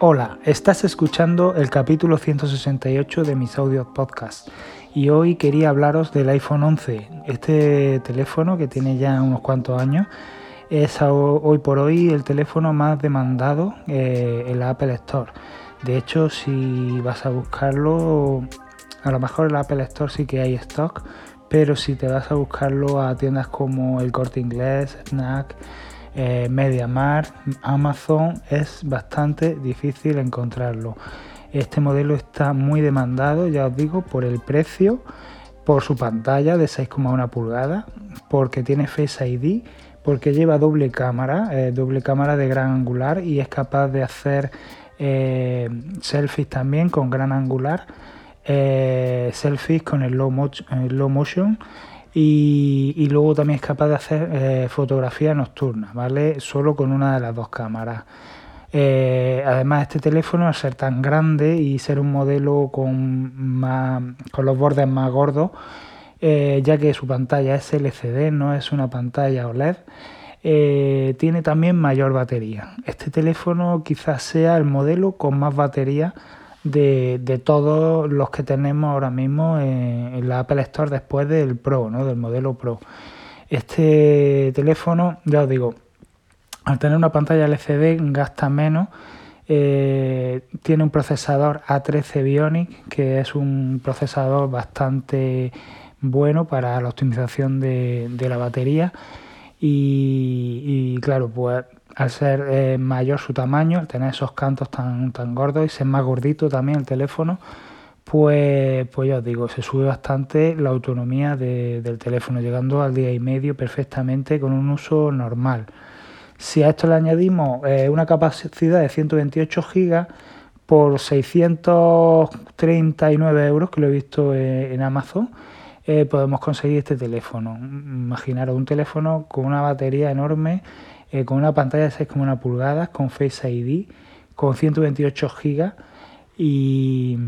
Hola, estás escuchando el capítulo 168 de mis audios podcast y hoy quería hablaros del iPhone 11. Este teléfono que tiene ya unos cuantos años es hoy por hoy el teléfono más demandado eh, en la Apple Store. De hecho, si vas a buscarlo, a lo mejor en la Apple Store sí que hay stock, pero si te vas a buscarlo a tiendas como el Corte Inglés, Snack, eh, Amazon, es bastante difícil encontrarlo. Este modelo está muy demandado, ya os digo, por el precio, por su pantalla de 6,1 pulgadas, porque tiene Face ID, porque lleva doble cámara, eh, doble cámara de gran angular y es capaz de hacer eh, selfies también con gran angular, selfies con el low motion y, luego también es capaz de hacer eh, fotografía nocturna, ¿vale? Solo con una de las dos cámaras. Eh, además, este teléfono, al ser tan grande y ser un modelo con, más, con los bordes más gordos, eh, ya que su pantalla es LCD, no es una pantalla OLED, tiene también mayor batería. Este teléfono quizás sea el modelo con más batería de, todos los que tenemos ahora mismo en, la Apple Store después del Pro, ¿no? del modelo Pro. Este teléfono, ya os digo, al tener una pantalla LCD gasta menos. Eh, tiene un procesador A13 Bionic, que es un procesador bastante bueno para la optimización de, la batería. Y, y, claro, pues al ser eh, mayor su tamaño, al tener esos cantos tan, tan gordos y ser más gordito también el teléfono, pues, pues ya os digo, se sube bastante la autonomía del teléfono, llegando al día y medio perfectamente con un uso normal. Si a esto le añadimos eh, una capacidad de 128 GB por 639 euros, que lo he visto eh, en Amazon, podemos conseguir este teléfono. Imaginaros un teléfono con una batería enorme eh, con una pantalla de 6,1 pulgadas, con Face ID, con 128 GB y,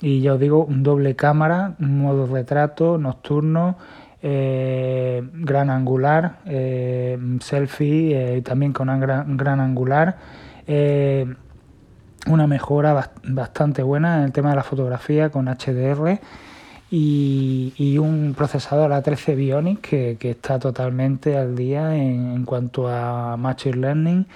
y ya os digo, un doble cámara, modo retrato, nocturno, eh, gran angular, eh, selfie, también con un gran, gran angular. una mejora bastante buena en el tema de la fotografía con HDR y, un procesador A13 Bionic que, está totalmente al día en, cuanto a Machine Learning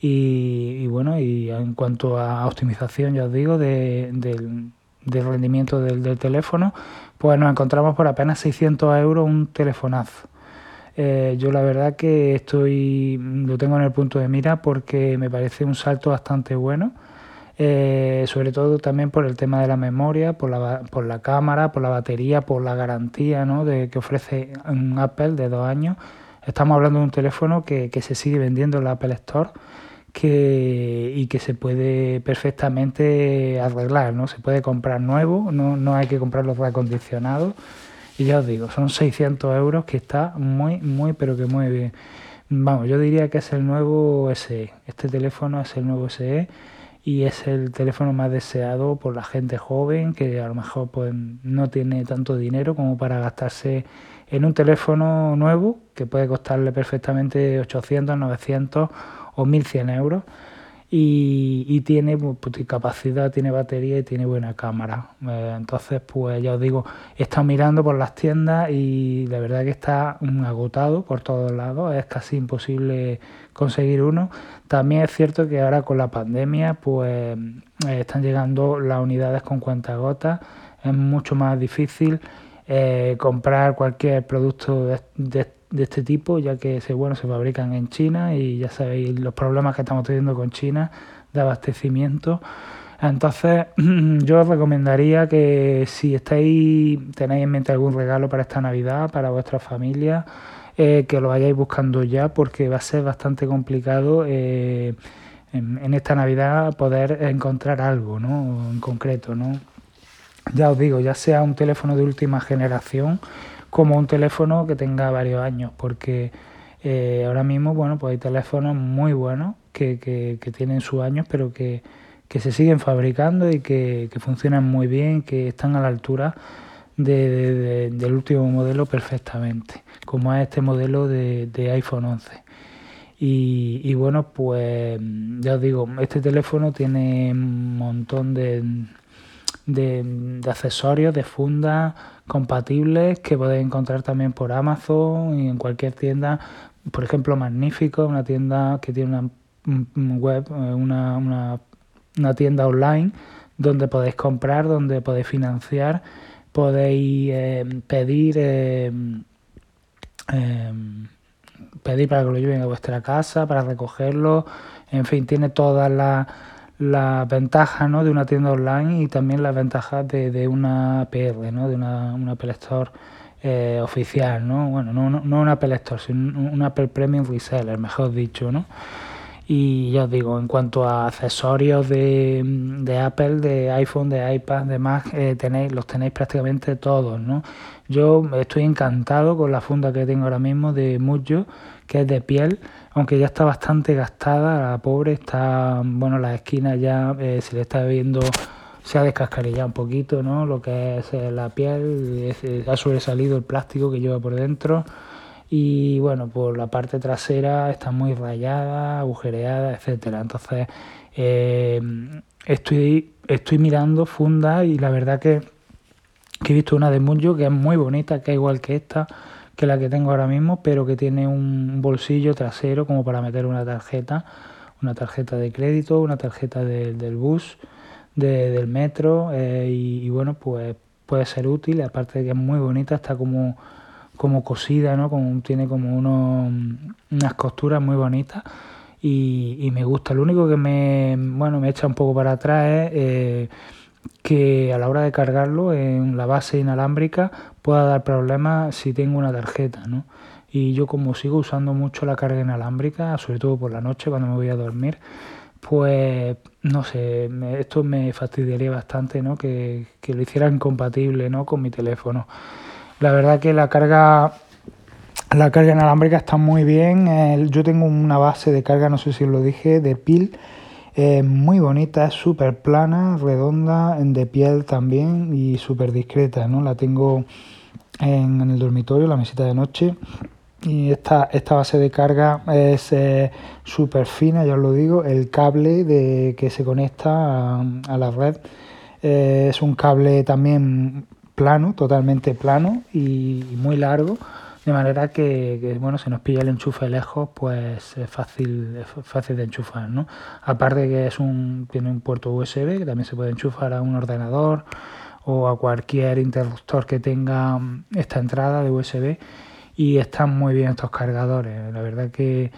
y, bueno, y en cuanto a optimización, ya os digo, del, rendimiento del, teléfono, pues nos encontramos por apenas 600 euros un telefonazo. Eh, yo la verdad que estoy lo tengo en el punto de mira porque me parece un salto bastante bueno eh, sobre todo también por el tema de la memoria, por la, por la cámara, por la batería, por la garantía ¿no? de, que ofrece un Apple de dos años. Estamos hablando de un teléfono que, se sigue vendiendo en la Apple Store que, y que se puede perfectamente arreglar, ¿no? Se puede comprar nuevo, no, no hay que comprarlo reacondicionados. Y ya os digo, son 600 euros que está muy, muy, pero que muy bien. Vamos, yo diría que es el nuevo SE. Este teléfono es el nuevo SE y es el teléfono más deseado por la gente joven que a lo mejor pues, no tiene tanto dinero como para gastarse en un teléfono nuevo que puede costarle perfectamente 800, 900 o 1100 euros y, tiene pues, pues, capacidad, tiene batería y tiene buena cámara. Eh, entonces, pues ya os digo, he estado mirando por las tiendas y la verdad que está agotado por todos lados, es casi imposible conseguir uno. También es cierto que ahora con la pandemia, pues eh, están llegando las unidades con cuentagotas, es mucho más difícil eh, comprar cualquier producto de, de de este tipo, ya que se, bueno, se fabrican en China y ya sabéis los problemas que estamos teniendo con China de abastecimiento. Entonces, yo os recomendaría que si estáis, tenéis en mente algún regalo para esta Navidad, para vuestra familia, eh, que lo vayáis buscando ya, porque va a ser bastante complicado eh, en, esta Navidad poder encontrar algo, ¿no? En concreto, ¿no? Ya os digo, ya sea un teléfono de última generación como un teléfono que tenga varios años, porque eh, ahora mismo, bueno, pues hay teléfonos muy buenos que, que, tienen sus años, pero que, se siguen fabricando y que, funcionan muy bien, que están a la altura del último modelo perfectamente, como es este modelo de, iPhone 11. Y, bueno, pues ya os digo, este teléfono tiene un montón de, de, accesorios, de fundas compatibles que podéis encontrar también por Amazon y en cualquier tienda. Por ejemplo, Magnífico, una tienda que tiene una web, eh, una, una, una tienda online donde podéis comprar, donde podéis financiar, podéis eh, pedir eh, pedir para que lo lleven a vuestra casa, para recogerlo, en fin, tiene todas las la ventajas ¿no? de una tienda online y también las ventajas de, de una PR, ¿no? de una, una Apple Store eh, oficial, ¿no? Bueno, no, no, no una Apple Store, sino una Apple Premium Reseller, mejor dicho, ¿no? Y ya os digo, en cuanto a accesorios de, de Apple, de iPhone, de iPad, de Mac, eh, tenéis, los tenéis prácticamente todos, ¿no? Yo estoy encantado con la funda que tengo ahora mismo de Mujo, que es de piel, aunque ya está bastante gastada, la pobre está, bueno, las esquinas ya eh, se le está viendo, se ha descascarillado un poquito, ¿no? Lo que es eh, la piel, ha sobresalido el plástico que lleva por dentro y bueno, por la parte trasera está muy rayada, agujereada, etcétera. Entonces eh, estoy, estoy mirando funda y la verdad que, he visto una de Munjo que es muy bonita, que es igual que esta, que la que tengo ahora mismo, pero que tiene un bolsillo trasero como para meter una tarjeta, una tarjeta de crédito, una tarjeta del bus, del metro eh, y, y bueno, pues puede ser útil, aparte de que es muy bonita, está como como cosida, ¿no? Como, tiene como unos, unas costuras muy bonitas y, me gusta. Lo único que me, bueno, me echa un poco para atrás es eh, que a la hora de cargarlo en la base inalámbrica pueda dar problemas si tengo una tarjeta, ¿no? Y yo como sigo usando mucho la carga inalámbrica, sobre todo por la noche cuando me voy a dormir, pues no sé, esto me fastidiaría bastante, ¿no? Que, que lo hicieran compatible, ¿no? Con mi teléfono. La verdad que la carga la carga inalámbrica está muy bien. yo tengo una base de carga, no sé si lo dije, de pil. muy bonita, es súper plana, redonda, de piel también y súper discreta. ¿no? La tengo en, el dormitorio, la mesita de noche. Y esta, esta base de carga es eh, súper fina, ya os lo digo. El cable de, que se conecta a, la red eh, es un cable también plano, totalmente plano y muy largo, de manera que, bueno, si nos pilla el enchufe lejos, pues es fácil, fácil de enchufar, ¿no? Aparte que es un, tiene un puerto USB que también se puede enchufar a un ordenador o a cualquier interruptor que tenga esta entrada de USB y están muy bien estos cargadores, la verdad que,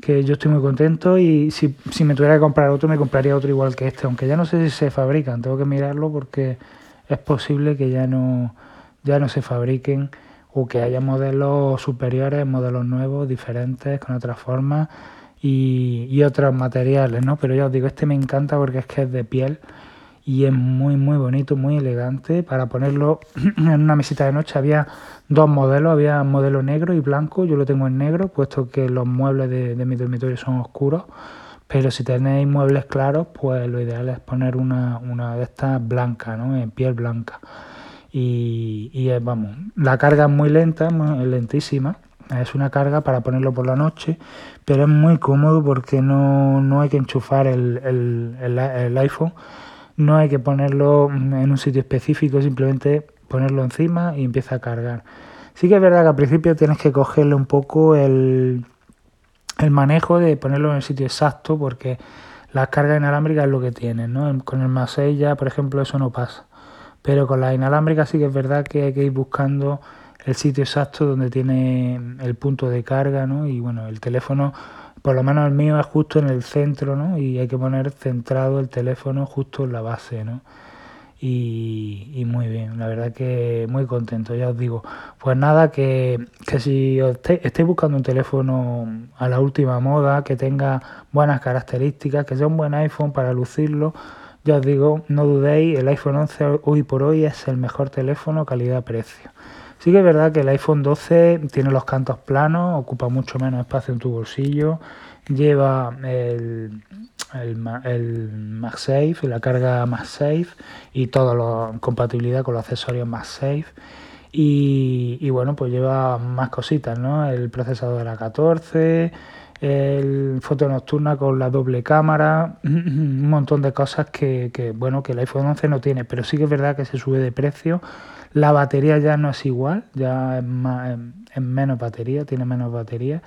que yo estoy muy contento y si, si me tuviera que comprar otro me compraría otro igual que este, aunque ya no sé si se fabrican, tengo que mirarlo porque es posible que ya no, ya no se fabriquen o que haya modelos superiores, modelos nuevos, diferentes, con otras formas y, y otros materiales, ¿no? Pero ya os digo, este me encanta porque es que es de piel y es muy, muy bonito, muy elegante. Para ponerlo en una mesita de noche había dos modelos, había modelo negro y blanco, yo lo tengo en negro, puesto que los muebles de, de mi dormitorio son oscuros pero si tenéis muebles claros, pues lo ideal es poner una, una de estas blancas, ¿no? En piel blanca. Y, y vamos, la carga es muy lenta, es lentísima. Es una carga para ponerlo por la noche, pero es muy cómodo porque no, no hay que enchufar el, el, el, el iPhone, no hay que ponerlo en un sitio específico, simplemente ponerlo encima y empieza a cargar. Sí que es verdad que al principio tienes que cogerle un poco el, el manejo de ponerlo en el sitio exacto porque la carga inalámbrica es lo que tiene, ¿no? Con el más 6 ya, por ejemplo, eso no pasa. Pero con la inalámbrica sí que es verdad que hay que ir buscando el sitio exacto donde tiene el punto de carga, ¿no? Y bueno, el teléfono, por lo menos el mío es justo en el centro, ¿no? Y hay que poner centrado el teléfono justo en la base, ¿no? Y, muy bien, la verdad que muy contento, ya os digo. Pues nada, que, que si estáis buscando un teléfono a la última moda, que tenga buenas características, que sea un buen iPhone para lucirlo, ya os digo, no dudéis, el iPhone 11 hoy por hoy es el mejor teléfono calidad-precio. Sí que es verdad que el iPhone 12 tiene los cantos planos, ocupa mucho menos espacio en tu bolsillo, lleva el, el, el MagSafe, la carga MagSafe y toda la compatibilidad con los accesorios MagSafe. Y, y bueno, pues lleva más cositas, ¿no? El procesador A14, el foto nocturna con la doble cámara, un montón de cosas que, que, bueno, que el iPhone 11 no tiene, pero sí que es verdad que se sube de precio. La batería ya no es igual, ya es, más, es menos batería, tiene menos batería.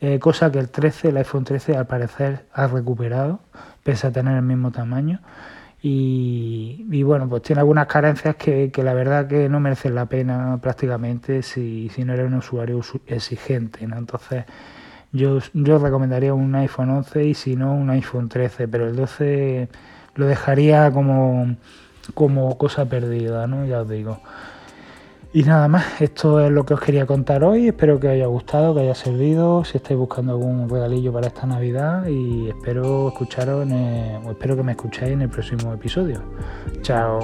Eh, cosa que el 13, el iPhone 13 al parecer ha recuperado, pese a tener el mismo tamaño. Y, y bueno, pues tiene algunas carencias que, que, la verdad que no merecen la pena prácticamente si, si no eres un usuario exigente. ¿no? Entonces yo, yo recomendaría un iPhone 11 y si no un iPhone 13, pero el 12 lo dejaría como, como cosa perdida, ¿no? Ya os digo. Y nada más, esto es lo que os quería contar hoy. Espero que os haya gustado, que haya servido. Si estáis buscando algún regalillo para esta Navidad, y espero escucharos, en el, espero que me escucháis en el próximo episodio. Chao.